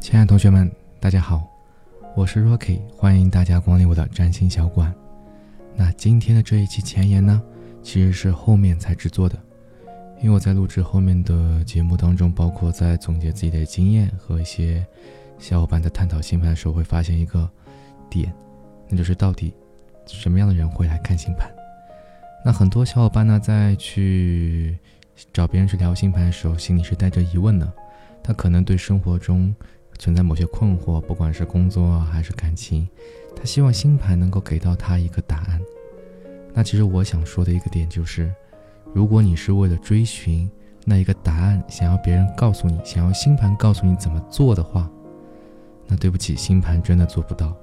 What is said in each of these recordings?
亲爱的同学们，大家好，我是 Rocky，欢迎大家光临我的占星小馆。那今天的这一期前言呢，其实是后面才制作的，因为我在录制后面的节目当中，包括在总结自己的经验和一些小伙伴在探讨星盘的时候，会发现一个点，那就是到底什么样的人会来看星盘？那很多小伙伴呢，在去找别人去聊星盘的时候，心里是带着疑问的，他可能对生活中。存在某些困惑，不管是工作还是感情，他希望星盘能够给到他一个答案。那其实我想说的一个点就是，如果你是为了追寻那一个答案，想要别人告诉你，想要星盘告诉你怎么做的话，那对不起，星盘真的做不到，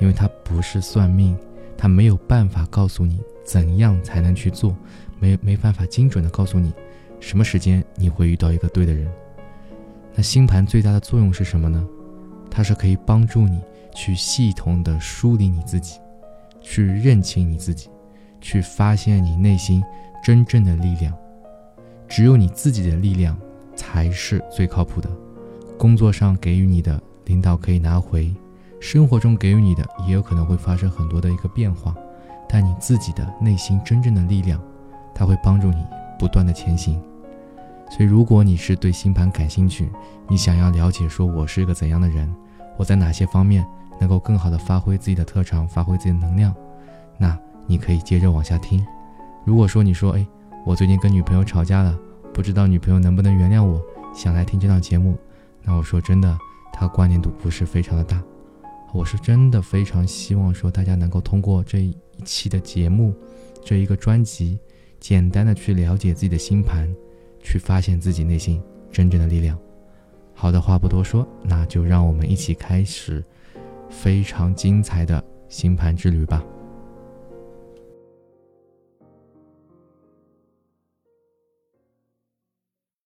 因为它不是算命，它没有办法告诉你怎样才能去做，没没办法精准的告诉你什么时间你会遇到一个对的人。那星盘最大的作用是什么呢？它是可以帮助你去系统的梳理你自己，去认清你自己，去发现你内心真正的力量。只有你自己的力量才是最靠谱的。工作上给予你的领导可以拿回，生活中给予你的也有可能会发生很多的一个变化，但你自己的内心真正的力量，它会帮助你不断的前行。所以，如果你是对星盘感兴趣，你想要了解说我是一个怎样的人，我在哪些方面能够更好的发挥自己的特长，发挥自己的能量，那你可以接着往下听。如果说你说，哎，我最近跟女朋友吵架了，不知道女朋友能不能原谅我，想来听这档节目，那我说真的，它关联度不是非常的大。我是真的非常希望说大家能够通过这一期的节目，这一个专辑，简单的去了解自己的星盘。去发现自己内心真正的力量。好的话不多说，那就让我们一起开始非常精彩的星盘之旅吧。